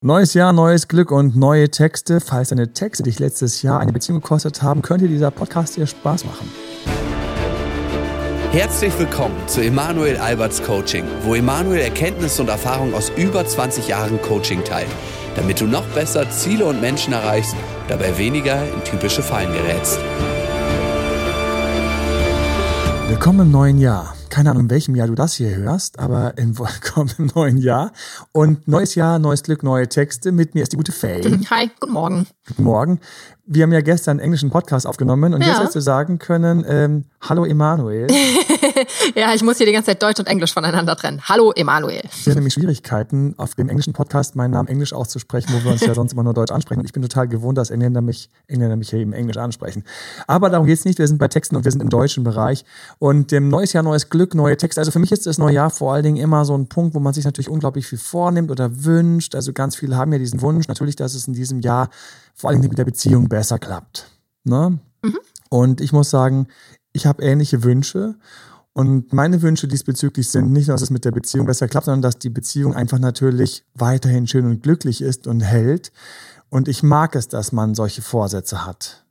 Neues Jahr, neues Glück und neue Texte. Falls deine Texte dich letztes Jahr eine Beziehung gekostet haben, könnte dieser Podcast dir Spaß machen. Herzlich willkommen zu Emanuel Alberts Coaching, wo Emanuel Erkenntnisse und Erfahrung aus über 20 Jahren Coaching teilt, damit du noch besser Ziele und Menschen erreichst, dabei weniger in typische Fallen gerätst. Willkommen im neuen Jahr keine Ahnung, in welchem Jahr du das hier hörst, aber in willkommen im neuen Jahr. Und neues Jahr, neues Glück, neue Texte. Mit mir ist die gute Faye. Hi, guten Morgen. Guten Morgen. Wir haben ja gestern einen englischen Podcast aufgenommen und ja. jetzt hättest du sagen können, ähm, hallo Emanuel. ja, ich muss hier die ganze Zeit Deutsch und Englisch voneinander trennen. Hallo Emanuel. Ich hatte nämlich Schwierigkeiten, auf dem englischen Podcast meinen Namen Englisch auszusprechen, wo wir uns ja sonst immer nur Deutsch ansprechen. Und ich bin total gewohnt, dass Engländer mich, Engländer mich hier eben Englisch ansprechen. Aber darum geht's nicht. Wir sind bei Texten und wir sind im deutschen Bereich. Und dem neues Jahr, neues Glück, neue Texte. Also für mich ist das neue Jahr vor allen Dingen immer so ein Punkt, wo man sich natürlich unglaublich viel vornimmt oder wünscht. Also ganz viele haben ja diesen Wunsch, natürlich, dass es in diesem Jahr vor allen Dingen mit der Beziehung besser klappt. Ne? Mhm. Und ich muss sagen, ich habe ähnliche Wünsche. Und meine Wünsche diesbezüglich sind nicht, dass es mit der Beziehung besser klappt, sondern dass die Beziehung einfach natürlich weiterhin schön und glücklich ist und hält. Und ich mag es, dass man solche Vorsätze hat.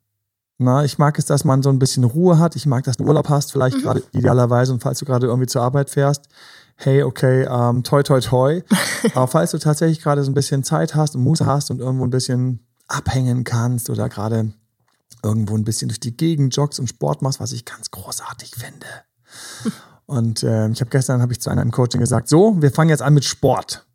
Na, ich mag es, dass man so ein bisschen Ruhe hat. Ich mag, dass du Urlaub hast, vielleicht mhm. gerade idealerweise. Und falls du gerade irgendwie zur Arbeit fährst, hey, okay, ähm, toi, toi, toi. Aber falls du tatsächlich gerade so ein bisschen Zeit hast und Muße hast und irgendwo ein bisschen abhängen kannst oder gerade irgendwo ein bisschen durch die Gegend joggst und Sport machst, was ich ganz großartig finde. Und äh, ich habe gestern habe ich zu einer im Coaching gesagt, so, wir fangen jetzt an mit Sport.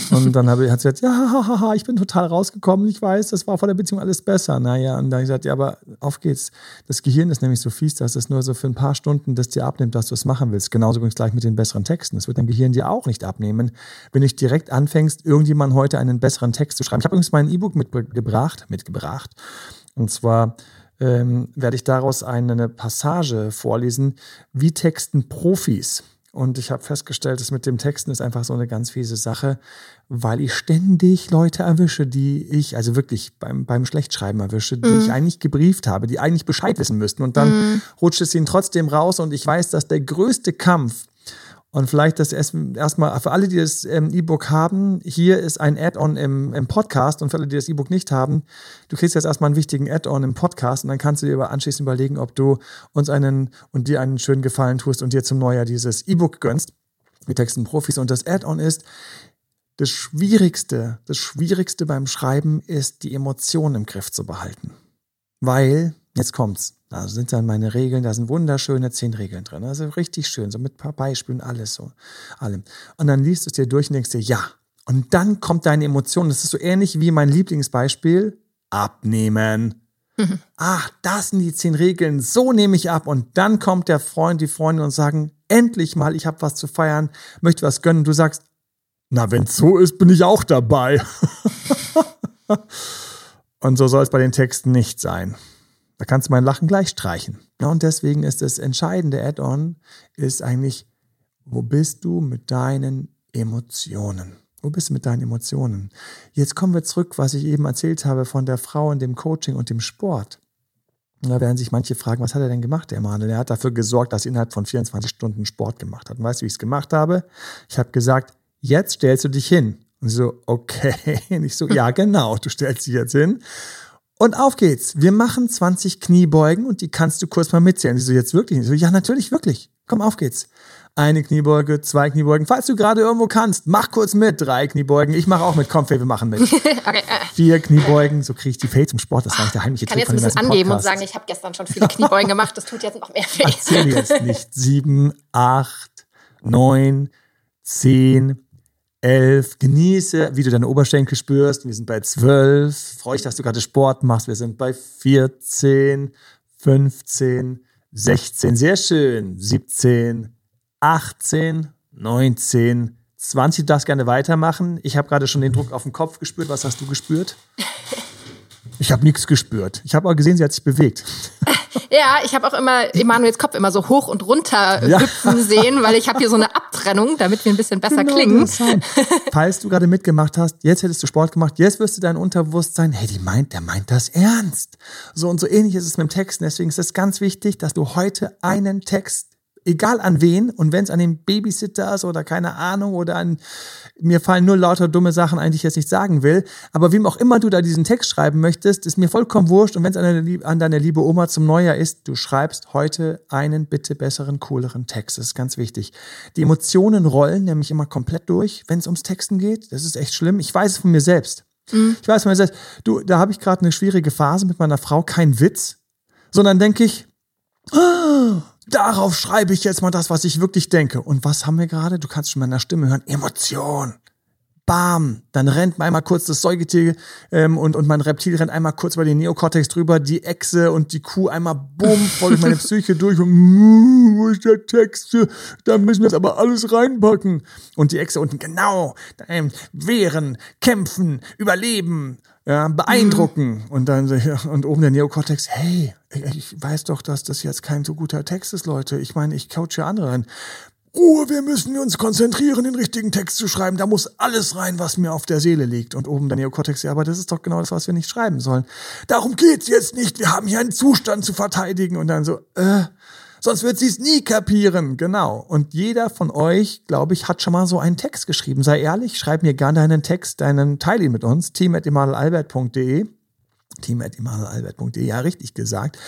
und dann hat sie gesagt, ja, hahaha, ich bin total rausgekommen, ich weiß, das war vor der Beziehung alles besser. Naja, und dann habe ich gesagt, ja, aber auf geht's. Das Gehirn ist nämlich so fies, dass es nur so für ein paar Stunden das dir abnimmt, dass du es machen willst. Genauso übrigens gleich mit den besseren Texten. Das wird dein Gehirn dir auch nicht abnehmen, wenn du direkt anfängst, irgendjemand heute einen besseren Text zu schreiben. Ich habe übrigens mein E-Book mitgebracht, mitgebracht. Und zwar ähm, werde ich daraus eine Passage vorlesen, wie texten Profis. Und ich habe festgestellt, dass mit dem Texten ist einfach so eine ganz fiese Sache, weil ich ständig Leute erwische, die ich, also wirklich beim, beim Schlechtschreiben erwische, die mm. ich eigentlich gebrieft habe, die eigentlich Bescheid wissen müssten. Und dann mm. rutscht es ihnen trotzdem raus und ich weiß, dass der größte Kampf und vielleicht das erstmal für alle, die das ähm, E-Book haben, hier ist ein Add-on im, im Podcast und für alle, die das E-Book nicht haben, du kriegst jetzt erstmal einen wichtigen Add-on im Podcast und dann kannst du dir anschließend überlegen, ob du uns einen und dir einen schönen Gefallen tust und dir zum Neujahr dieses E-Book gönnst mit Texten Profis. Und das Add-on ist, das Schwierigste, das Schwierigste beim Schreiben ist, die Emotionen im Griff zu behalten. Weil, jetzt kommt's, da sind dann meine Regeln, da sind wunderschöne zehn Regeln drin. Also richtig schön, so mit ein paar Beispielen, alles so, allem. Und dann liest du es dir durch und denkst dir, ja. Und dann kommt deine Emotion. Das ist so ähnlich wie mein Lieblingsbeispiel, abnehmen. Mhm. Ach, das sind die zehn Regeln, so nehme ich ab. Und dann kommt der Freund, die Freundin und sagen, endlich mal, ich habe was zu feiern, möchte was gönnen. Du sagst, na, wenn es so ist, bin ich auch dabei. und so soll es bei den Texten nicht sein. Da kannst du mein Lachen gleich streichen. Und deswegen ist das entscheidende Add-on ist eigentlich, wo bist du mit deinen Emotionen? Wo bist du mit deinen Emotionen? Jetzt kommen wir zurück, was ich eben erzählt habe von der Frau in dem Coaching und dem Sport. Da werden sich manche fragen, was hat er denn gemacht, der Emanuel? Er hat dafür gesorgt, dass er innerhalb von 24 Stunden Sport gemacht hat. Und weißt du, wie ich es gemacht habe? Ich habe gesagt, jetzt stellst du dich hin. Und sie so, okay. Und ich so, ja, genau, du stellst dich jetzt hin. Und auf geht's. Wir machen 20 Kniebeugen und die kannst du kurz mal mitzählen. Ich so, jetzt wirklich? Ich so, ja, natürlich, wirklich. Komm, auf geht's. Eine Kniebeuge, zwei Kniebeugen. Falls du gerade irgendwo kannst, mach kurz mit. Drei Kniebeugen. Ich mache auch mit. Komm, Faye, wir machen mit. okay, äh. Vier Kniebeugen. So kriege ich die Faye zum Sport. Das war nicht der heimliche Trick Podcast. Ich kann jetzt ein bisschen angeben und sagen, ich habe gestern schon viele Kniebeugen gemacht. Das tut jetzt noch mehr weh. Erzähl jetzt nicht. Sieben, acht, neun, zehn, elf. Genieße, wie du deine Oberschenkel spürst. Wir sind bei zwölf. Freue dich, dass du gerade Sport machst. Wir sind bei 14, 15, 16. Sehr schön. 17, 18, 19, 20. Du darfst gerne weitermachen. Ich habe gerade schon den Druck auf den Kopf gespürt. Was hast du gespürt? Ich habe nichts gespürt. Ich habe aber gesehen, sie hat sich bewegt. Ja, ich habe auch immer Emanuels Kopf immer so hoch und runter ja. hüpfen sehen, weil ich habe hier so eine Abtrennung, damit wir ein bisschen besser genau klingen. Falls du gerade mitgemacht hast, jetzt hättest du Sport gemacht, jetzt wirst du dein Unterbewusstsein, hey, die meint, der meint das ernst. So und so ähnlich ist es mit dem Text. Deswegen ist es ganz wichtig, dass du heute einen Text egal an wen und wenn es an den Babysitter ist oder keine Ahnung oder an mir fallen nur lauter dumme Sachen ein, die ich jetzt nicht sagen will, aber wem auch immer du da diesen Text schreiben möchtest, ist mir vollkommen wurscht und wenn es an, an deine liebe Oma zum Neujahr ist, du schreibst heute einen bitte besseren, cooleren Text. Das ist ganz wichtig. Die Emotionen rollen nämlich immer komplett durch, wenn es ums Texten geht. Das ist echt schlimm. Ich weiß es von mir selbst. Mhm. Ich weiß von mir selbst, du, da habe ich gerade eine schwierige Phase mit meiner Frau, kein Witz, sondern denke ich, oh, darauf schreibe ich jetzt mal das, was ich wirklich denke. Und was haben wir gerade? Du kannst schon meiner Stimme hören. Emotion. Bam, dann rennt einmal kurz das Säugetier ähm, und, und mein Reptil rennt einmal kurz über den Neokortex drüber, die Echse und die Kuh einmal bumm, voll durch meine Psyche durch und wo ist der Text? Da müssen wir jetzt aber alles reinpacken. Und die Echse unten, genau, ähm, wehren, kämpfen, überleben, ja, beeindrucken. Mhm. Und dann und oben der Neokortex, hey, ich weiß doch, dass das jetzt kein so guter Text ist, Leute. Ich meine, ich coache andere rein. Ruhe, wir müssen uns konzentrieren, den richtigen Text zu schreiben. Da muss alles rein, was mir auf der Seele liegt. Und oben der Neokortex, ja, aber das ist doch genau das, was wir nicht schreiben sollen. Darum geht's jetzt nicht. Wir haben hier einen Zustand zu verteidigen. Und dann so, äh, sonst wird sie es nie kapieren. Genau. Und jeder von euch, glaube ich, hat schon mal so einen Text geschrieben. Sei ehrlich, schreib mir gerne deinen Text, deinen Teil ihn mit uns. team.emanuelalbert.de team.emanuelalbert.de, ja, richtig gesagt.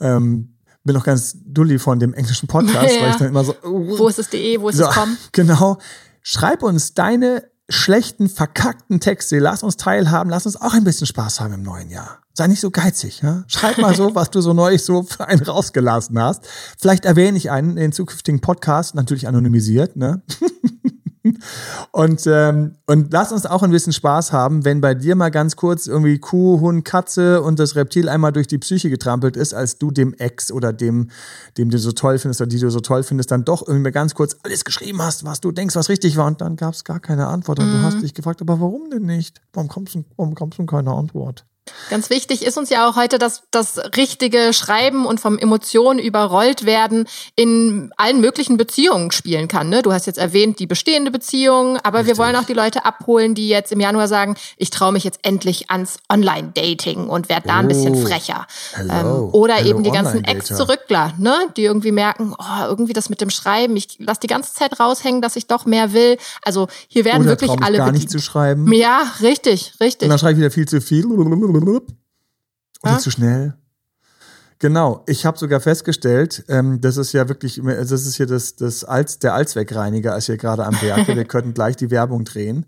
Ähm, bin noch ganz dulli von dem englischen Podcast, ja. weil ich dann immer so. Uh, wo ist es de, wo ist so, es com? Genau. Schreib uns deine schlechten, verkackten Texte. Lass uns teilhaben, lass uns auch ein bisschen Spaß haben im neuen Jahr. Sei nicht so geizig. Ja? Schreib mal so, was du so neulich so für einen rausgelassen hast. Vielleicht erwähne ich einen in den zukünftigen Podcast, natürlich anonymisiert. Ne? Und, ähm, und lass uns auch ein bisschen Spaß haben, wenn bei dir mal ganz kurz irgendwie Kuh, Hund, Katze und das Reptil einmal durch die Psyche getrampelt ist, als du dem Ex oder dem, dem du so toll findest oder die du so toll findest, dann doch irgendwie ganz kurz alles geschrieben hast, was du denkst, was richtig war. Und dann gab es gar keine Antwort. Und mhm. du hast dich gefragt, aber warum denn nicht? Warum kommst du, warum kommst du keine Antwort? Ganz wichtig ist uns ja auch heute, dass das richtige Schreiben und vom Emotionen überrollt werden in allen möglichen Beziehungen spielen kann. Ne? Du hast jetzt erwähnt die bestehende Beziehung, aber Richtig. wir wollen auch die Leute abholen, die jetzt im Januar sagen, ich traue mich jetzt endlich ans Online-Dating und werde da oh. ein bisschen oh. frecher. Ähm, oder Hello, eben die ganzen Ex-Zurückler, ne? die irgendwie merken, oh, irgendwie das mit dem Schreiben, ich lasse die ganze Zeit raushängen, dass ich doch mehr will. Also hier werden oder wirklich alle gar nicht zu schreiben. Ja, richtig, richtig. Und dann schreibe ich wieder viel zu viel oder ja? zu schnell. Genau, ich habe sogar festgestellt, ähm, das ist ja wirklich, das ist hier das, das Alz, der Allzweckreiniger ist hier gerade am Werke. Wir könnten gleich die Werbung drehen.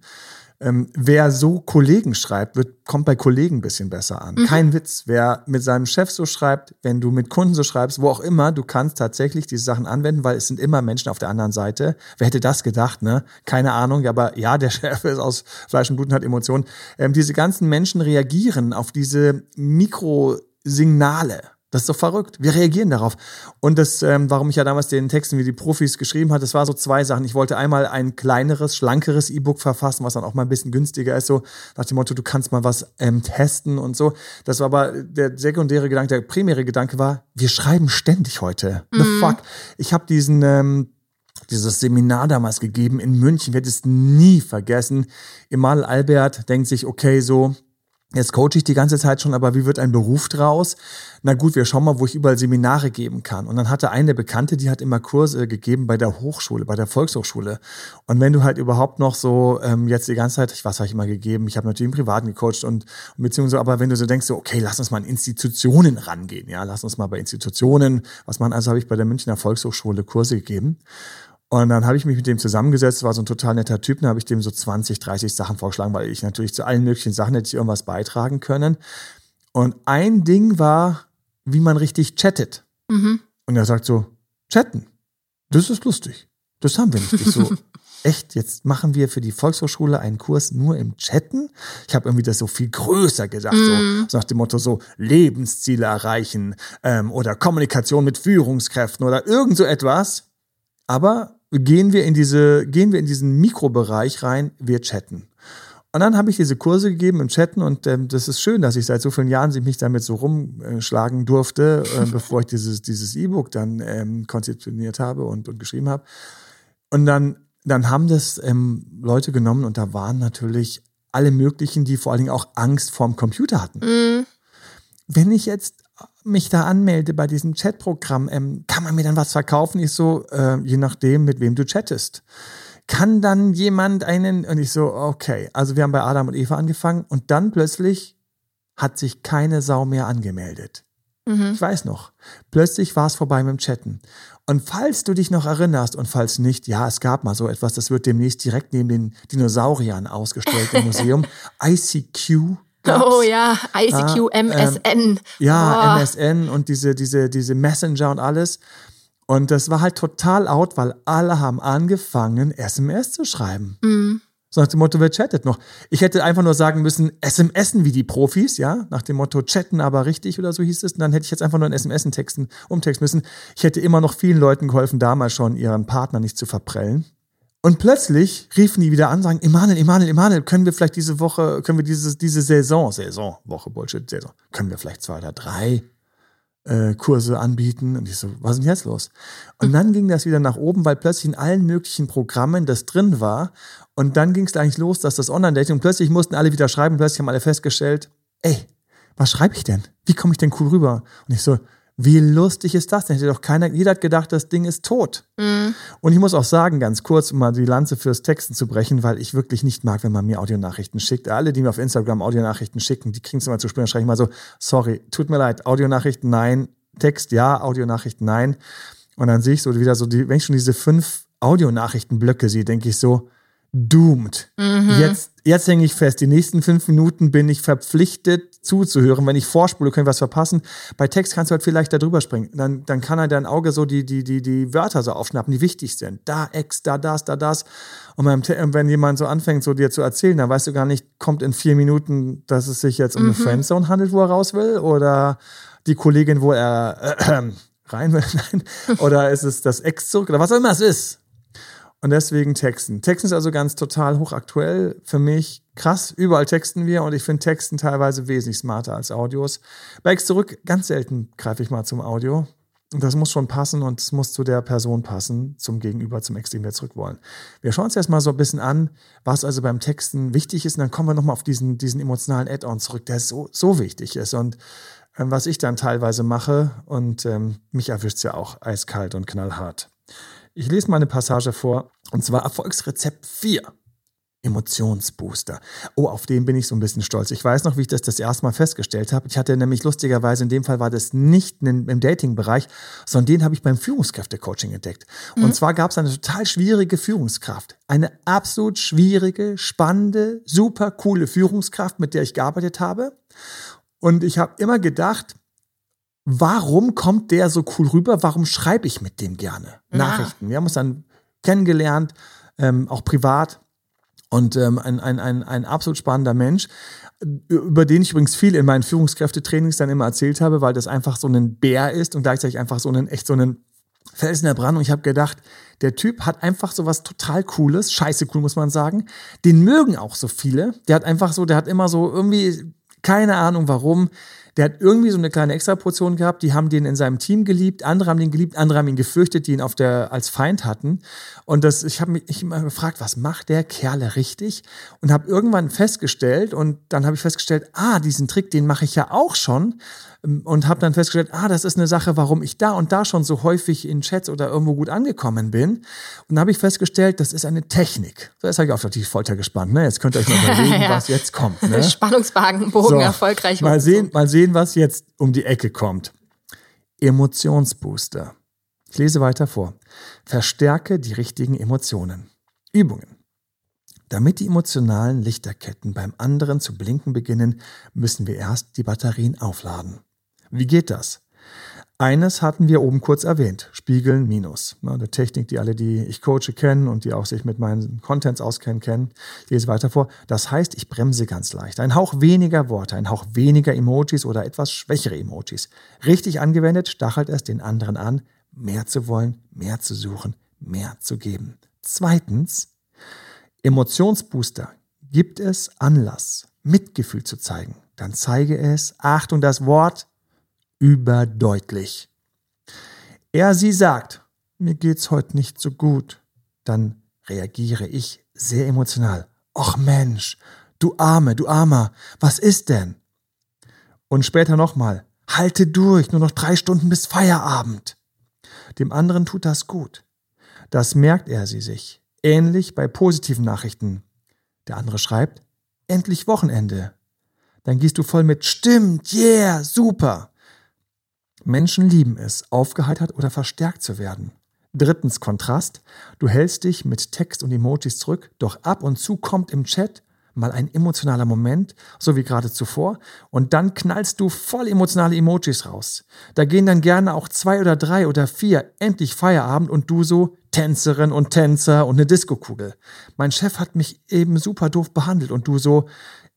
Ähm, wer so Kollegen schreibt, wird, kommt bei Kollegen ein bisschen besser an. Mhm. Kein Witz. Wer mit seinem Chef so schreibt, wenn du mit Kunden so schreibst, wo auch immer, du kannst tatsächlich diese Sachen anwenden, weil es sind immer Menschen auf der anderen Seite. Wer hätte das gedacht, ne? Keine Ahnung, aber ja, der Chef ist aus Fleisch und Blut und hat Emotionen. Ähm, diese ganzen Menschen reagieren auf diese Mikrosignale. Das ist so verrückt. Wir reagieren darauf. Und das, ähm, warum ich ja damals den Texten wie die Profis geschrieben hatte, das war so zwei Sachen. Ich wollte einmal ein kleineres, schlankeres E-Book verfassen, was dann auch mal ein bisschen günstiger ist, so nach dem Motto, du kannst mal was ähm, testen und so. Das war aber der sekundäre Gedanke, der primäre Gedanke war, wir schreiben ständig heute. Mhm. The fuck. Ich habe diesen ähm, dieses Seminar damals gegeben in München, ich werde es nie vergessen. Emal Albert denkt sich, okay, so, Jetzt coache ich die ganze Zeit schon, aber wie wird ein Beruf draus? Na gut, wir schauen mal, wo ich überall Seminare geben kann. Und dann hatte eine Bekannte, die hat immer Kurse gegeben bei der Hochschule, bei der Volkshochschule. Und wenn du halt überhaupt noch so ähm, jetzt die ganze Zeit, was habe ich immer gegeben? Ich habe natürlich im Privaten gecoacht und, und beziehungsweise, aber wenn du so denkst, so, okay, lass uns mal an Institutionen rangehen, ja, lass uns mal bei Institutionen, was man, also habe ich bei der Münchner Volkshochschule Kurse gegeben. Und dann habe ich mich mit dem zusammengesetzt, war so ein total netter Typ, dann habe ich dem so 20, 30 Sachen vorgeschlagen, weil ich natürlich zu allen möglichen Sachen hätte ich irgendwas beitragen können. Und ein Ding war, wie man richtig chattet. Mhm. Und er sagt so, chatten, das ist lustig. Das haben wir nicht. Ich so, echt, jetzt machen wir für die Volkshochschule einen Kurs nur im Chatten. Ich habe irgendwie das so viel größer gesagt, mm. so, mhm. so nach dem Motto so Lebensziele erreichen ähm, oder Kommunikation mit Führungskräften oder irgend so etwas. Aber gehen wir in diese, gehen wir in diesen Mikrobereich rein, wir chatten. Und dann habe ich diese Kurse gegeben im Chatten und ähm, das ist schön, dass ich seit so vielen Jahren mich damit so rumschlagen durfte, äh, bevor ich dieses dieses E-Book dann ähm, konzeptioniert habe und, und geschrieben habe. Und dann dann haben das ähm, Leute genommen und da waren natürlich alle möglichen, die vor allen Dingen auch Angst vorm Computer hatten. Mhm. Wenn ich jetzt mich da anmelde bei diesem Chatprogramm, ähm, kann man mir dann was verkaufen? Ich so, äh, je nachdem, mit wem du chattest. Kann dann jemand einen, und ich so, okay, also wir haben bei Adam und Eva angefangen und dann plötzlich hat sich keine Sau mehr angemeldet. Mhm. Ich weiß noch. Plötzlich war es vorbei mit dem Chatten. Und falls du dich noch erinnerst und falls nicht, ja, es gab mal so etwas, das wird demnächst direkt neben den Dinosauriern ausgestellt im Museum. ICQ. Oh ja, ICQ, ah, MSN. Ähm, ja, oh. MSN und diese, diese, diese Messenger und alles. Und das war halt total out, weil alle haben angefangen, SMS zu schreiben. Mhm. So nach dem Motto, wer chattet noch? Ich hätte einfach nur sagen müssen, SMSen wie die Profis, ja, nach dem Motto, chatten aber richtig oder so hieß es. Und dann hätte ich jetzt einfach nur ein SMS texten, umtexten müssen. Ich hätte immer noch vielen Leuten geholfen, damals schon ihren Partner nicht zu verprellen. Und plötzlich riefen die wieder an, sagen, Emanuel, Emanuel, Emanuel, können wir vielleicht diese Woche, können wir diese, diese Saison, Saison, Woche, Bullshit, Saison, können wir vielleicht zwei oder drei äh, Kurse anbieten. Und ich so, was ist denn jetzt los? Und dann ging das wieder nach oben, weil plötzlich in allen möglichen Programmen das drin war. Und dann ging es eigentlich los, dass das Online-Dating und plötzlich mussten alle wieder schreiben. Plötzlich haben alle festgestellt, ey, was schreibe ich denn? Wie komme ich denn cool rüber? Und ich so, wie lustig ist das denn? Hätte doch keiner, jeder hat gedacht, das Ding ist tot. Mhm. Und ich muss auch sagen, ganz kurz, um mal die Lanze fürs Texten zu brechen, weil ich wirklich nicht mag, wenn man mir Audionachrichten schickt. Alle, die mir auf Instagram Audionachrichten schicken, die kriegen es immer zu spüren. Dann schreibe ich mal so, sorry, tut mir leid, Audionachrichten nein, Text ja, Audionachrichten nein. Und dann sehe ich so wieder so, die, wenn ich schon diese fünf Audionachrichtenblöcke sehe, denke ich so, doomed. Mhm. Jetzt, jetzt hänge ich fest. Die nächsten fünf Minuten bin ich verpflichtet zuzuhören. Wenn ich vorspule, können wir was verpassen. Bei Text kannst du halt vielleicht da drüber springen. Dann, dann kann er dein Auge so die, die, die, die Wörter so aufschnappen, die wichtig sind. Da Ex, da das, da das. Und wenn jemand so anfängt, so dir zu erzählen, dann weißt du gar nicht, kommt in vier Minuten, dass es sich jetzt um mhm. eine Friendzone handelt, wo er raus will, oder die Kollegin, wo er äh, äh, rein will, nein, oder ist es das Ex zurück, oder was auch immer es ist. Und deswegen Texten. Texten ist also ganz total hochaktuell für mich. Krass, überall texten wir und ich finde Texten teilweise wesentlich smarter als Audios. Bei X zurück, ganz selten greife ich mal zum Audio. Und das muss schon passen und es muss zu der Person passen, zum Gegenüber, zum Ex, den wir zurück wollen. Wir schauen uns erstmal so ein bisschen an, was also beim Texten wichtig ist und dann kommen wir nochmal auf diesen, diesen emotionalen Add-on zurück, der so, so wichtig ist und ähm, was ich dann teilweise mache und ähm, mich erwischt es ja auch eiskalt und knallhart. Ich lese mal eine Passage vor, und zwar Erfolgsrezept 4. Emotionsbooster. Oh, auf den bin ich so ein bisschen stolz. Ich weiß noch, wie ich das das erste Mal festgestellt habe. Ich hatte nämlich lustigerweise, in dem Fall war das nicht im Dating-Bereich, sondern den habe ich beim Führungskräfte-Coaching entdeckt. Mhm. Und zwar gab es eine total schwierige Führungskraft. Eine absolut schwierige, spannende, super coole Führungskraft, mit der ich gearbeitet habe. Und ich habe immer gedacht, warum kommt der so cool rüber? Warum schreibe ich mit dem gerne ja. Nachrichten? Wir haben uns dann kennengelernt, ähm, auch privat. Und ähm, ein, ein, ein, ein absolut spannender Mensch, über den ich übrigens viel in meinen Führungskräftetrainings dann immer erzählt habe, weil das einfach so ein Bär ist und gleichzeitig einfach so einen echt so einen Felsen der Brand. Und ich habe gedacht, der Typ hat einfach so was total Cooles, scheiße cool muss man sagen. Den mögen auch so viele. Der hat einfach so, der hat immer so irgendwie keine Ahnung warum der hat irgendwie so eine kleine Extraportion gehabt, die haben den in seinem Team geliebt, andere haben den geliebt, andere haben ihn gefürchtet, die ihn auf der, als Feind hatten. Und das, ich habe mich immer gefragt, was macht der Kerle richtig? Und habe irgendwann festgestellt, und dann habe ich festgestellt, ah, diesen Trick, den mache ich ja auch schon und habe dann festgestellt, ah, das ist eine Sache, warum ich da und da schon so häufig in Chats oder irgendwo gut angekommen bin. Und dann habe ich festgestellt, das ist eine Technik. So, jetzt habe ich auf die Folter gespannt. Ne? Jetzt könnt ihr euch mal überlegen, ja. was jetzt kommt. Ne? Spannungsbogen so, erfolgreich. Mal sehen, mal sehen, was jetzt um die Ecke kommt. Emotionsbooster. Ich lese weiter vor. Verstärke die richtigen Emotionen. Übungen. Damit die emotionalen Lichterketten beim anderen zu blinken beginnen, müssen wir erst die Batterien aufladen. Wie geht das? Eines hatten wir oben kurz erwähnt, Spiegeln minus. Eine Technik, die alle, die ich coache, kennen und die auch sich mit meinen Contents auskennen, kennen. Ich lese weiter vor. Das heißt, ich bremse ganz leicht. Ein Hauch weniger Worte, ein Hauch weniger Emojis oder etwas schwächere Emojis. Richtig angewendet stachelt es den anderen an, mehr zu wollen, mehr zu suchen, mehr zu geben. Zweitens, Emotionsbooster. Gibt es Anlass, Mitgefühl zu zeigen, dann zeige es, Achtung, das Wort, überdeutlich. Er sie sagt, mir geht's heute nicht so gut, dann reagiere ich sehr emotional. Och Mensch, du Arme, du Armer, was ist denn? Und später nochmal, Halte durch, nur noch drei Stunden bis Feierabend. Dem anderen tut das gut. Das merkt er sie sich. Ähnlich bei positiven Nachrichten. Der andere schreibt, endlich Wochenende. Dann gehst du voll mit, stimmt, yeah, super. Menschen lieben es, aufgeheitert oder verstärkt zu werden. Drittens Kontrast. Du hältst dich mit Text und Emojis zurück, doch ab und zu kommt im Chat mal ein emotionaler Moment, so wie gerade zuvor, und dann knallst du voll emotionale Emojis raus. Da gehen dann gerne auch zwei oder drei oder vier, endlich Feierabend und du so Tänzerin und Tänzer und eine Diskokugel. Mein Chef hat mich eben super doof behandelt und du so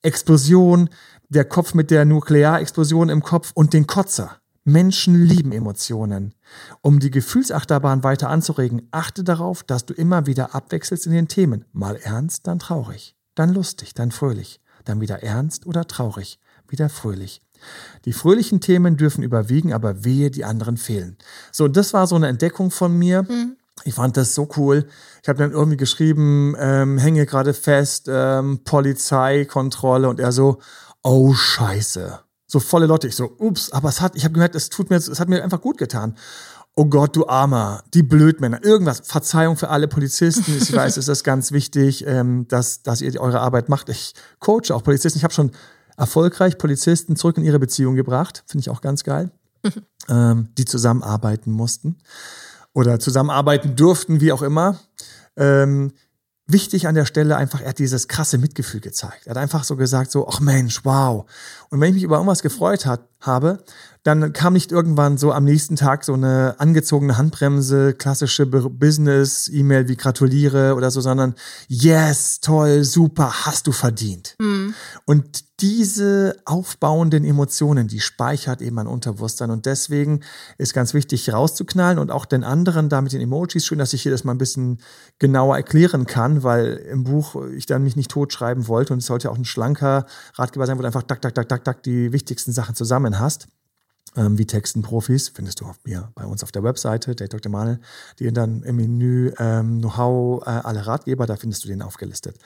Explosion, der Kopf mit der Nuklearexplosion im Kopf und den Kotzer. Menschen lieben Emotionen. Um die Gefühlsachterbahn weiter anzuregen, achte darauf, dass du immer wieder abwechselst in den Themen. Mal ernst, dann traurig, dann lustig, dann fröhlich, dann wieder ernst oder traurig, wieder fröhlich. Die fröhlichen Themen dürfen überwiegen, aber wehe, die anderen fehlen. So, das war so eine Entdeckung von mir. Mhm. Ich fand das so cool. Ich habe dann irgendwie geschrieben, ähm, hänge gerade fest, ähm, Polizeikontrolle und er so, oh Scheiße so volle Leute. Ich so, ups, aber es hat, ich habe gemerkt, es tut mir, es hat mir einfach gut getan. Oh Gott, du Armer, die Blödmänner, irgendwas. Verzeihung für alle Polizisten. Ich weiß, es ist ganz wichtig, ähm, dass, dass ihr eure Arbeit macht. Ich coache auch Polizisten. Ich habe schon erfolgreich Polizisten zurück in ihre Beziehung gebracht. Finde ich auch ganz geil. ähm, die zusammenarbeiten mussten oder zusammenarbeiten durften, wie auch immer. Ähm, wichtig an der Stelle einfach, er hat dieses krasse Mitgefühl gezeigt. Er hat einfach so gesagt, so, ach Mensch, wow. Und wenn ich mich über irgendwas gefreut hat, habe, dann kam nicht irgendwann so am nächsten Tag so eine angezogene Handbremse, klassische Business-E-Mail wie gratuliere oder so, sondern yes, toll, super, hast du verdient. Mhm. Und diese aufbauenden Emotionen, die speichert eben mein Unterbewusstsein. Und deswegen ist ganz wichtig, rauszuknallen und auch den anderen da mit den Emojis. Schön, dass ich hier das mal ein bisschen genauer erklären kann, weil im Buch ich dann mich nicht totschreiben wollte. Und es sollte auch ein schlanker Ratgeber sein, wo einfach tak, tak, tak, tak, tak die wichtigsten Sachen zusammen hast ähm, wie Textenprofis, findest du auf mir bei uns auf der Webseite, Date Dr. Manel, die dann im Menü ähm, Know-how, äh, alle Ratgeber, da findest du den aufgelistet.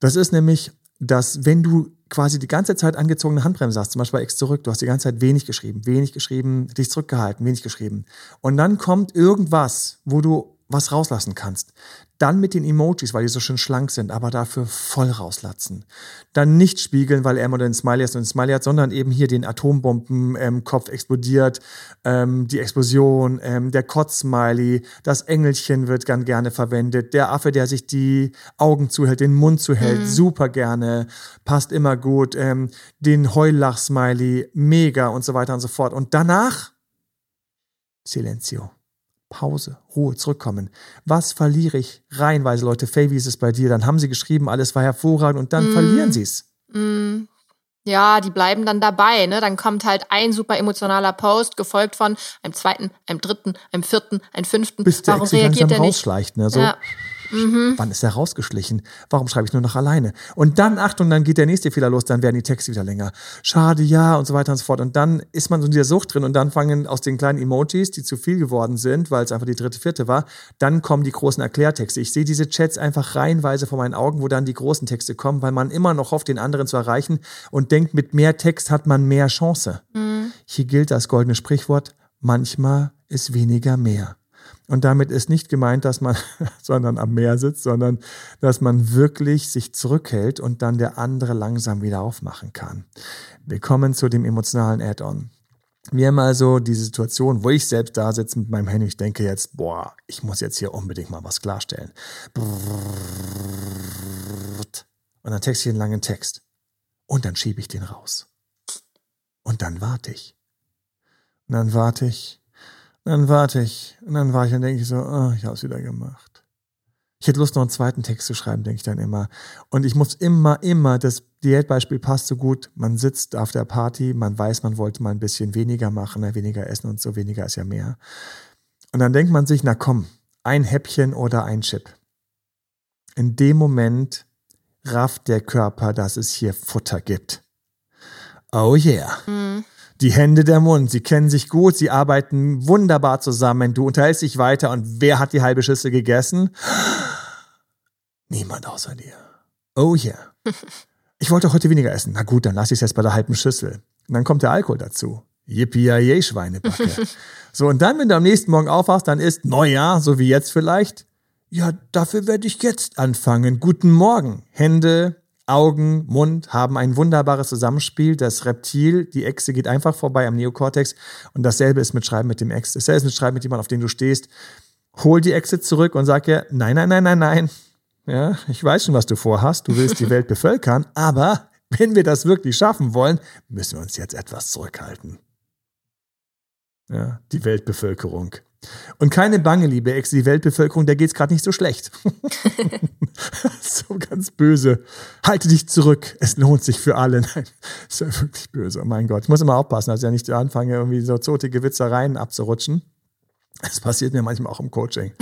Das ist nämlich, dass wenn du quasi die ganze Zeit angezogene Handbremse hast, zum Beispiel bei X zurück, du hast die ganze Zeit wenig geschrieben, wenig geschrieben, dich zurückgehalten, wenig geschrieben. Und dann kommt irgendwas, wo du was rauslassen kannst. Dann mit den Emojis, weil die so schön schlank sind, aber dafür voll rauslatzen. Dann nicht spiegeln, weil er immer den Smiley hat und den Smiley hat, sondern eben hier den Atombombenkopf ähm, explodiert, ähm, die Explosion, ähm, der Kotz-Smiley, das Engelchen wird ganz gerne verwendet, der Affe, der sich die Augen zuhält, den Mund zuhält, mhm. super gerne, passt immer gut, ähm, den Heulach-Smiley, mega und so weiter und so fort. Und danach Silencio. Pause, Ruhe, zurückkommen. Was verliere ich reihenweise, Leute? Faye, wie ist es bei dir? Dann haben sie geschrieben, alles war hervorragend und dann mm. verlieren sie es. Mm. Ja, die bleiben dann dabei, ne? Dann kommt halt ein super emotionaler Post, gefolgt von einem zweiten, einem dritten, einem vierten, einem fünften. Bis der Warum reagiert der nicht? Ne? So. Ja. Mhm. Wann ist er rausgeschlichen? Warum schreibe ich nur noch alleine? Und dann, Achtung, dann geht der nächste Fehler los, dann werden die Texte wieder länger. Schade, ja, und so weiter und so fort. Und dann ist man so in dieser Sucht drin und dann fangen aus den kleinen Emojis, die zu viel geworden sind, weil es einfach die dritte, vierte war, dann kommen die großen Erklärtexte. Ich sehe diese Chats einfach reihenweise vor meinen Augen, wo dann die großen Texte kommen, weil man immer noch hofft, den anderen zu erreichen und denkt, mit mehr Text hat man mehr Chance. Mhm. Hier gilt das goldene Sprichwort, manchmal ist weniger mehr. Und damit ist nicht gemeint, dass man, sondern am Meer sitzt, sondern dass man wirklich sich zurückhält und dann der andere langsam wieder aufmachen kann. Wir kommen zu dem emotionalen Add-on. Wir haben also die Situation, wo ich selbst da sitze mit meinem Handy, ich denke jetzt, boah, ich muss jetzt hier unbedingt mal was klarstellen. Und dann texte ich einen langen Text. Und dann schiebe ich den raus. Und dann warte ich. Und dann warte ich dann warte ich. Und dann war ich und denke ich so, oh, ich habe es wieder gemacht. Ich hätte Lust, noch einen zweiten Text zu schreiben, denke ich dann immer. Und ich muss immer, immer, das Diätbeispiel passt so gut. Man sitzt auf der Party, man weiß, man wollte mal ein bisschen weniger machen, ne, weniger essen und so, weniger ist ja mehr. Und dann denkt man sich, na komm, ein Häppchen oder ein Chip. In dem Moment rafft der Körper, dass es hier Futter gibt. Oh yeah. Mhm die Hände der Mund. Sie kennen sich gut, sie arbeiten wunderbar zusammen. Du unterhältst dich weiter und wer hat die halbe Schüssel gegessen? Niemand außer dir. Oh yeah. Ich wollte heute weniger essen. Na gut, dann lasse ich es jetzt bei der halben Schüssel. Und dann kommt der Alkohol dazu. Yippie Schweinebacke. so, und dann, wenn du am nächsten Morgen aufwachst, dann ist Neujahr, so wie jetzt vielleicht. Ja, dafür werde ich jetzt anfangen. Guten Morgen. Hände, Augen, Mund haben ein wunderbares Zusammenspiel. Das Reptil, die Echse geht einfach vorbei am Neokortex. Und dasselbe ist mit Schreiben mit dem Ex. Dasselbe ist mit Schreiben mit jemandem, auf den du stehst. Hol die Echse zurück und sag ihr, nein, nein, nein, nein, nein. Ja, ich weiß schon, was du vorhast. Du willst die Welt bevölkern. Aber wenn wir das wirklich schaffen wollen, müssen wir uns jetzt etwas zurückhalten. Ja, die Weltbevölkerung. Und keine Bange, liebe Ex, die Weltbevölkerung, der geht's gerade nicht so schlecht. so ganz böse. Halte dich zurück. Es lohnt sich für alle. Nein, ist ja wirklich böse. Oh mein Gott. Ich muss immer aufpassen, dass ich ja nicht anfange, irgendwie so zotige Witzereien abzurutschen. Das passiert mir manchmal auch im Coaching.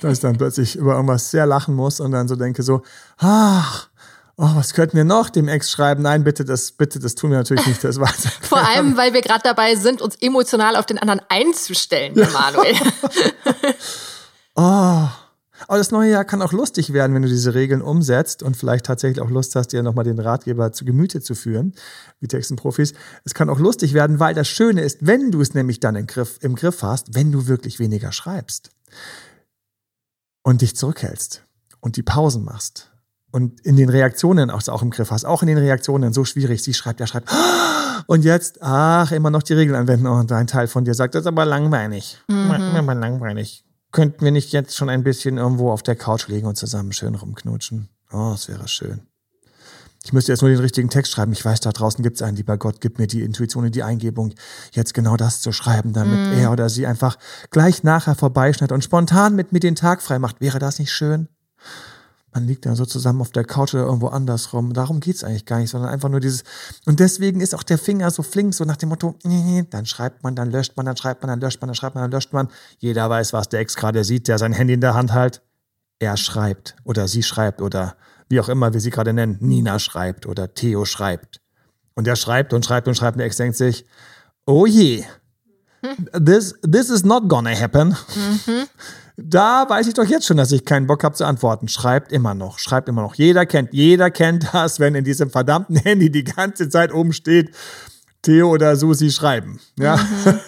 Dass ich dann plötzlich über irgendwas sehr lachen muss und dann so denke so, ach, oh, was könnten wir noch dem Ex schreiben? Nein, bitte, das, bitte, das tun wir natürlich nicht. Das war Vor allem, weil wir gerade dabei sind, uns emotional auf den anderen einzustellen, ja. Manuel. oh. Aber das neue Jahr kann auch lustig werden, wenn du diese Regeln umsetzt und vielleicht tatsächlich auch Lust hast, dir nochmal den Ratgeber zu Gemüte zu führen, wie Textenprofis. Es kann auch lustig werden, weil das Schöne ist, wenn du es nämlich dann im Griff, im Griff hast, wenn du wirklich weniger schreibst und dich zurückhältst und die Pausen machst und in den Reaktionen auch, auch im Griff hast, auch in den Reaktionen so schwierig. Sie schreibt, er schreibt, und jetzt, ach, immer noch die Regeln anwenden. Und ein Teil von dir sagt, das ist aber langweilig. Mhm. Aber langweilig. Könnten wir nicht jetzt schon ein bisschen irgendwo auf der Couch liegen und zusammen schön rumknutschen? Oh, das wäre schön. Ich müsste jetzt nur den richtigen Text schreiben. Ich weiß, da draußen gibt es einen, lieber Gott, gib mir die Intuition und die Eingebung, jetzt genau das zu schreiben, damit mm. er oder sie einfach gleich nachher vorbeischneidet und spontan mit mir den Tag frei macht. Wäre das nicht schön? Man liegt dann so zusammen auf der Couch oder irgendwo andersrum. Darum geht es eigentlich gar nicht, sondern einfach nur dieses. Und deswegen ist auch der Finger so flink, so nach dem Motto, dann schreibt man, dann löscht man, dann schreibt man, dann löscht man, dann schreibt man, dann löscht man. Jeder weiß, was der Ex gerade sieht, der sein Handy in der Hand hält. Er schreibt oder sie schreibt oder wie auch immer wir sie gerade nennen. Nina schreibt oder Theo schreibt. Und er schreibt und schreibt und schreibt und der Ex denkt sich, oh je, this, this is not gonna happen. Mhm. Da weiß ich doch jetzt schon, dass ich keinen Bock habe zu antworten. Schreibt immer noch, schreibt immer noch. Jeder kennt, jeder kennt das, wenn in diesem verdammten Handy die ganze Zeit oben steht, Theo oder Susi schreiben. Ja. Mhm.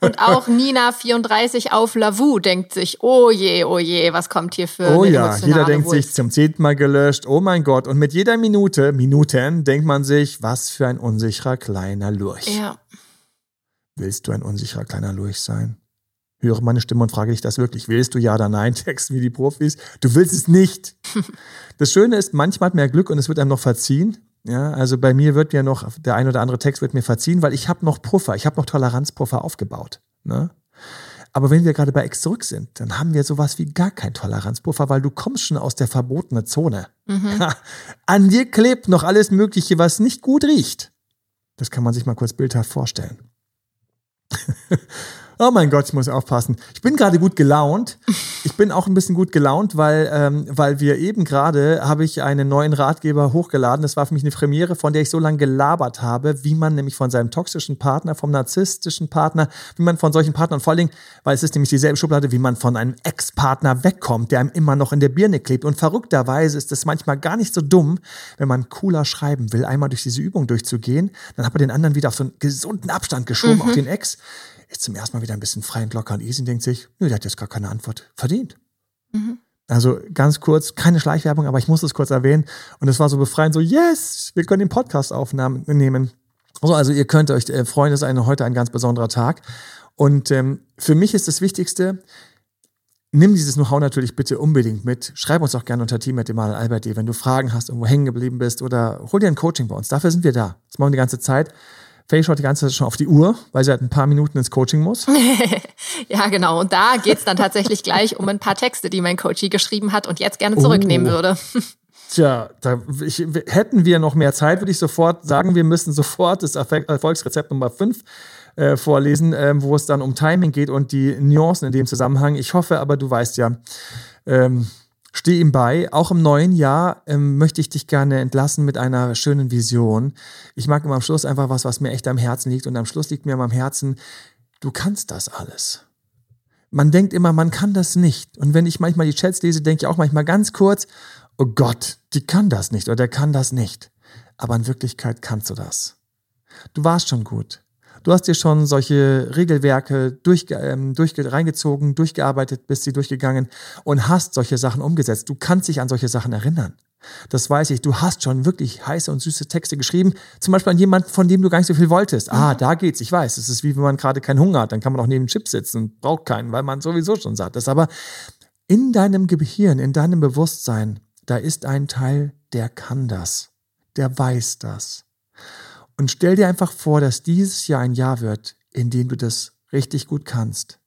Und auch Nina34 auf Lavu denkt sich, oh je, oh je, was kommt hier für Oh ja, jeder denkt Wulst. sich zum zehnten Mal gelöscht, oh mein Gott. Und mit jeder Minute, Minuten, denkt man sich, was für ein unsicherer kleiner Lurch. Ja. Willst du ein unsicherer kleiner Lurch sein? Höre meine Stimme und frage dich das wirklich. Willst du ja oder nein texten wie die Profis? Du willst es nicht. Das Schöne ist, manchmal hat man ja Glück und es wird einem noch verziehen. Ja, also bei mir wird mir noch, der ein oder andere Text wird mir verziehen, weil ich habe noch Puffer, ich habe noch Toleranzpuffer aufgebaut. Ne? Aber wenn wir gerade bei Ex zurück sind, dann haben wir sowas wie gar kein Toleranzpuffer, weil du kommst schon aus der verbotenen Zone. Mhm. An dir klebt noch alles Mögliche, was nicht gut riecht. Das kann man sich mal kurz bildhaft vorstellen. Oh mein Gott, ich muss aufpassen. Ich bin gerade gut gelaunt. Ich bin auch ein bisschen gut gelaunt, weil, ähm, weil wir eben gerade habe ich einen neuen Ratgeber hochgeladen. Das war für mich eine Premiere, von der ich so lange gelabert habe, wie man nämlich von seinem toxischen Partner, vom narzisstischen Partner, wie man von solchen Partnern, vor allen Dingen, weil es ist nämlich dieselbe Schublade, wie man von einem Ex-Partner wegkommt, der einem immer noch in der Birne klebt. Und verrückterweise ist es manchmal gar nicht so dumm, wenn man cooler schreiben will, einmal durch diese Übung durchzugehen. Dann hat man den anderen wieder auf so einen gesunden Abstand geschoben, mhm. auch den Ex ist zum ersten Mal wieder ein bisschen frei und locker und easy und denkt sich, nö, der hat jetzt gar keine Antwort verdient. Mhm. Also ganz kurz, keine Schleichwerbung, aber ich muss es kurz erwähnen. Und es war so befreiend, so, yes, wir können den Podcast aufnehmen. Also, also ihr könnt euch äh, freuen, es ist heute ein ganz besonderer Tag. Und ähm, für mich ist das Wichtigste, nimm dieses Know-how natürlich bitte unbedingt mit. Schreib uns auch gerne unter team.emalalbert.de, wenn du Fragen hast, irgendwo hängen geblieben bist oder hol dir ein Coaching bei uns. Dafür sind wir da. Das machen wir die ganze Zeit. Faye schaut die ganze Zeit schon auf die Uhr, weil sie halt ein paar Minuten ins Coaching muss. ja, genau. Und da geht's dann tatsächlich gleich um ein paar Texte, die mein Coachie geschrieben hat und jetzt gerne zurücknehmen oh. würde. Tja, da, ich, hätten wir noch mehr Zeit, würde ich sofort sagen, wir müssen sofort das Erfolgsrezept Nummer 5 äh, vorlesen, äh, wo es dann um Timing geht und die Nuancen in dem Zusammenhang. Ich hoffe aber, du weißt ja, ähm, Steh ihm bei. Auch im neuen Jahr ähm, möchte ich dich gerne entlassen mit einer schönen Vision. Ich mag immer am Schluss einfach was, was mir echt am Herzen liegt. Und am Schluss liegt mir am Herzen, du kannst das alles. Man denkt immer, man kann das nicht. Und wenn ich manchmal die Chats lese, denke ich auch manchmal ganz kurz, oh Gott, die kann das nicht oder der kann das nicht. Aber in Wirklichkeit kannst du das. Du warst schon gut. Du hast dir schon solche Regelwerke durch, ähm, durch, reingezogen, durchgearbeitet, bist sie durchgegangen und hast solche Sachen umgesetzt. Du kannst dich an solche Sachen erinnern. Das weiß ich. Du hast schon wirklich heiße und süße Texte geschrieben. Zum Beispiel an jemanden, von dem du gar nicht so viel wolltest. Ah, da geht's. Ich weiß. Es ist wie wenn man gerade keinen Hunger hat. Dann kann man auch neben Chips sitzen und braucht keinen, weil man sowieso schon satt ist. Aber in deinem Gehirn, in deinem Bewusstsein, da ist ein Teil, der kann das. Der weiß das. Und stell dir einfach vor, dass dieses Jahr ein Jahr wird, in dem du das richtig gut kannst.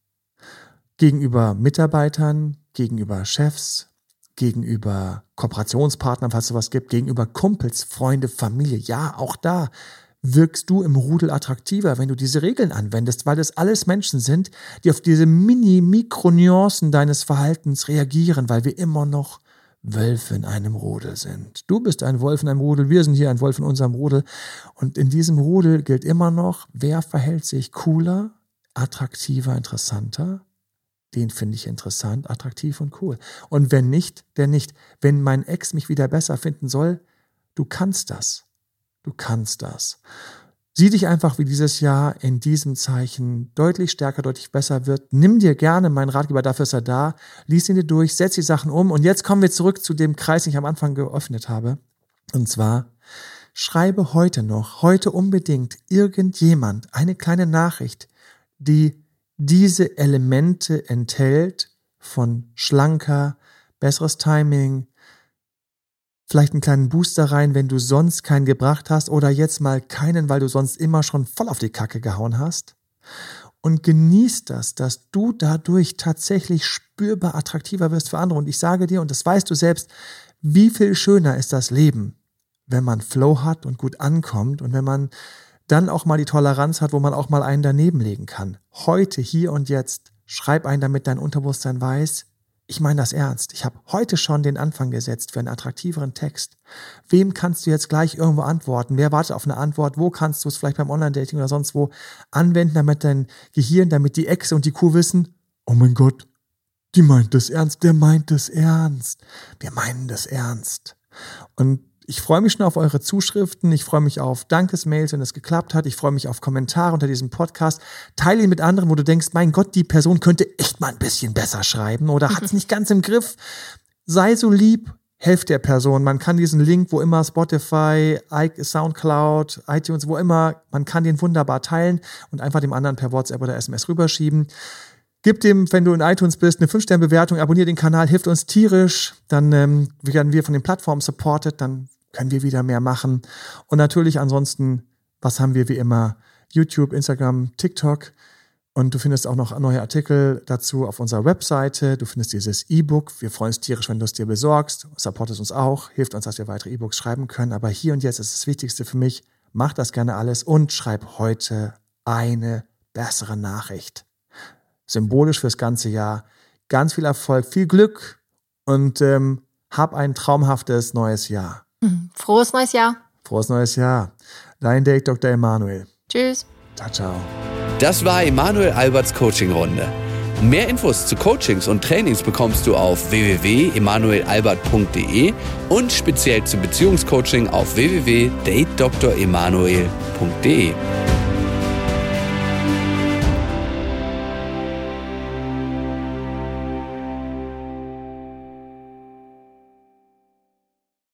Gegenüber Mitarbeitern, gegenüber Chefs, gegenüber Kooperationspartnern, falls es sowas gibt, gegenüber Kumpels, Freunde, Familie. Ja, auch da wirkst du im Rudel attraktiver, wenn du diese Regeln anwendest, weil das alles Menschen sind, die auf diese Mini-Mikro-Nuancen deines Verhaltens reagieren, weil wir immer noch Wölfe in einem Rudel sind. Du bist ein Wolf in einem Rudel, wir sind hier ein Wolf in unserem Rudel. Und in diesem Rudel gilt immer noch, wer verhält sich cooler, attraktiver, interessanter? Den finde ich interessant, attraktiv und cool. Und wenn nicht, der nicht. Wenn mein Ex mich wieder besser finden soll, du kannst das. Du kannst das. Sieh dich einfach, wie dieses Jahr in diesem Zeichen deutlich stärker, deutlich besser wird. Nimm dir gerne meinen Ratgeber, dafür ist er da. Lies ihn dir durch, setz die Sachen um. Und jetzt kommen wir zurück zu dem Kreis, den ich am Anfang geöffnet habe. Und zwar, schreibe heute noch, heute unbedingt irgendjemand eine kleine Nachricht, die diese Elemente enthält von schlanker, besseres Timing, vielleicht einen kleinen Booster rein, wenn du sonst keinen gebracht hast oder jetzt mal keinen, weil du sonst immer schon voll auf die Kacke gehauen hast. Und genieß das, dass du dadurch tatsächlich spürbar attraktiver wirst für andere. Und ich sage dir, und das weißt du selbst, wie viel schöner ist das Leben, wenn man Flow hat und gut ankommt und wenn man dann auch mal die Toleranz hat, wo man auch mal einen daneben legen kann. Heute, hier und jetzt, schreib ein, damit dein Unterbewusstsein weiß, ich meine das ernst. Ich habe heute schon den Anfang gesetzt für einen attraktiveren Text. Wem kannst du jetzt gleich irgendwo antworten? Wer wartet auf eine Antwort? Wo kannst du es vielleicht beim Online-Dating oder sonst wo anwenden, damit dein Gehirn, damit die Ex und die Kuh wissen, oh mein Gott, die meint das ernst, der meint das ernst. Wir meinen das ernst. Und ich freue mich schon auf eure Zuschriften. Ich freue mich auf Dankesmails, wenn es geklappt hat. Ich freue mich auf Kommentare unter diesem Podcast. Teile ihn mit anderen, wo du denkst, mein Gott, die Person könnte echt mal ein bisschen besser schreiben oder hat es nicht ganz im Griff. Sei so lieb, helft der Person. Man kann diesen Link, wo immer Spotify, Soundcloud, iTunes, wo immer, man kann den wunderbar teilen und einfach dem anderen per WhatsApp oder SMS rüberschieben. Gib dem, wenn du in iTunes bist, eine 5-Sterne-Bewertung, abonniere den Kanal, hilft uns tierisch. Dann ähm, werden wir von den Plattformen supported, dann können wir wieder mehr machen. Und natürlich ansonsten, was haben wir wie immer? YouTube, Instagram, TikTok. Und du findest auch noch neue Artikel dazu auf unserer Webseite. Du findest dieses E-Book. Wir freuen uns tierisch, wenn du es dir besorgst. Supportest uns auch, hilft uns, dass wir weitere E-Books schreiben können. Aber hier und jetzt ist das Wichtigste für mich. Mach das gerne alles und schreib heute eine bessere Nachricht. Symbolisch fürs ganze Jahr. Ganz viel Erfolg, viel Glück und ähm, hab ein traumhaftes neues Jahr. Mhm. Frohes neues Jahr. Frohes neues Jahr. Dein Date Dr. Emanuel. Tschüss. Ciao, ciao. Das war Emanuel Alberts Coaching-Runde. Mehr Infos zu Coachings und Trainings bekommst du auf www.emanuelalbert.de und speziell zu Beziehungscoaching auf www.datedremanuel.de.